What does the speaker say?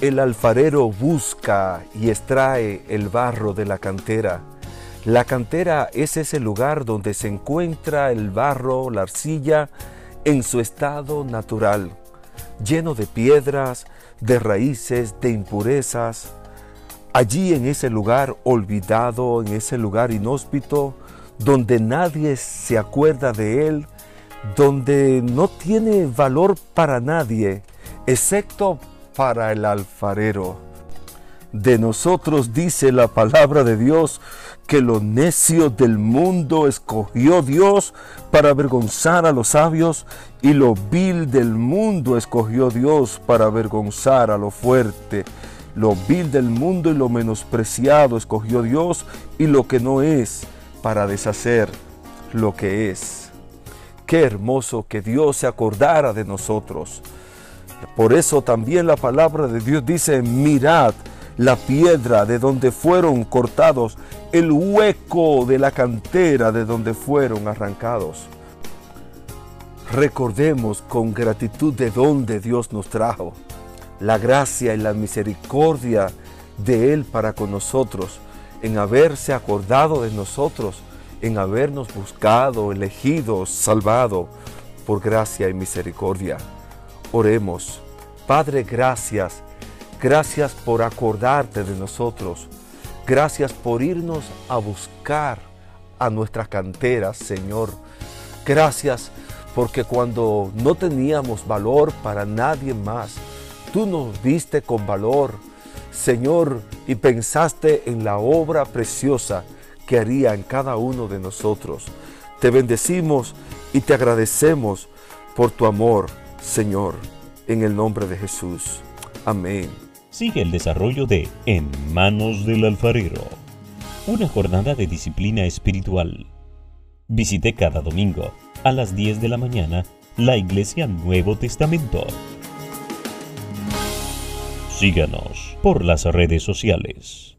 el alfarero busca y extrae el barro de la cantera. La cantera es ese lugar donde se encuentra el barro, la arcilla, en su estado natural, lleno de piedras, de raíces, de impurezas. Allí en ese lugar olvidado, en ese lugar inhóspito, donde nadie se acuerda de él, donde no tiene valor para nadie, excepto para el alfarero. De nosotros dice la palabra de Dios que lo necio del mundo escogió Dios para avergonzar a los sabios y lo vil del mundo escogió Dios para avergonzar a lo fuerte. Lo vil del mundo y lo menospreciado escogió Dios y lo que no es para deshacer lo que es. Qué hermoso que Dios se acordara de nosotros. Por eso también la palabra de Dios dice, mirad la piedra de donde fueron cortados, el hueco de la cantera de donde fueron arrancados. Recordemos con gratitud de donde Dios nos trajo, la gracia y la misericordia de Él para con nosotros, en haberse acordado de nosotros, en habernos buscado, elegido, salvado por gracia y misericordia. Oremos. Padre, gracias. Gracias por acordarte de nosotros. Gracias por irnos a buscar a nuestras canteras, Señor. Gracias porque cuando no teníamos valor para nadie más, tú nos viste con valor, Señor, y pensaste en la obra preciosa que haría en cada uno de nosotros. Te bendecimos y te agradecemos por tu amor, Señor, en el nombre de Jesús. Amén. Sigue el desarrollo de En manos del alfarero, una jornada de disciplina espiritual. Visite cada domingo a las 10 de la mañana la Iglesia Nuevo Testamento. Síganos por las redes sociales.